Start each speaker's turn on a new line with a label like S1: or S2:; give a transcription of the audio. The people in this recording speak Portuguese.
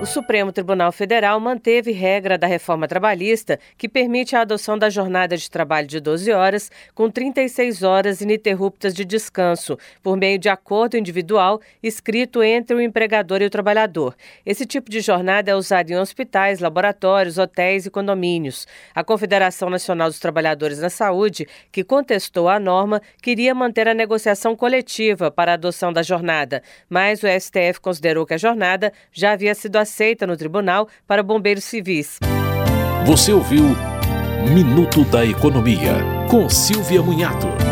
S1: O Supremo Tribunal Federal manteve regra da reforma trabalhista que permite a adoção da jornada de trabalho de 12 horas com 36 horas ininterruptas de descanso, por meio de acordo individual escrito entre o empregador e o trabalhador. Esse tipo de jornada é usado em hospitais, laboratórios, hotéis e condomínios. A Confederação Nacional dos Trabalhadores na Saúde, que contestou a norma, queria manter a negociação coletiva para a adoção da jornada, mas o STF considerou que a jornada já havia sido aceita no tribunal para bombeiros civis.
S2: Você ouviu Minuto da Economia, com Silvia Munhato.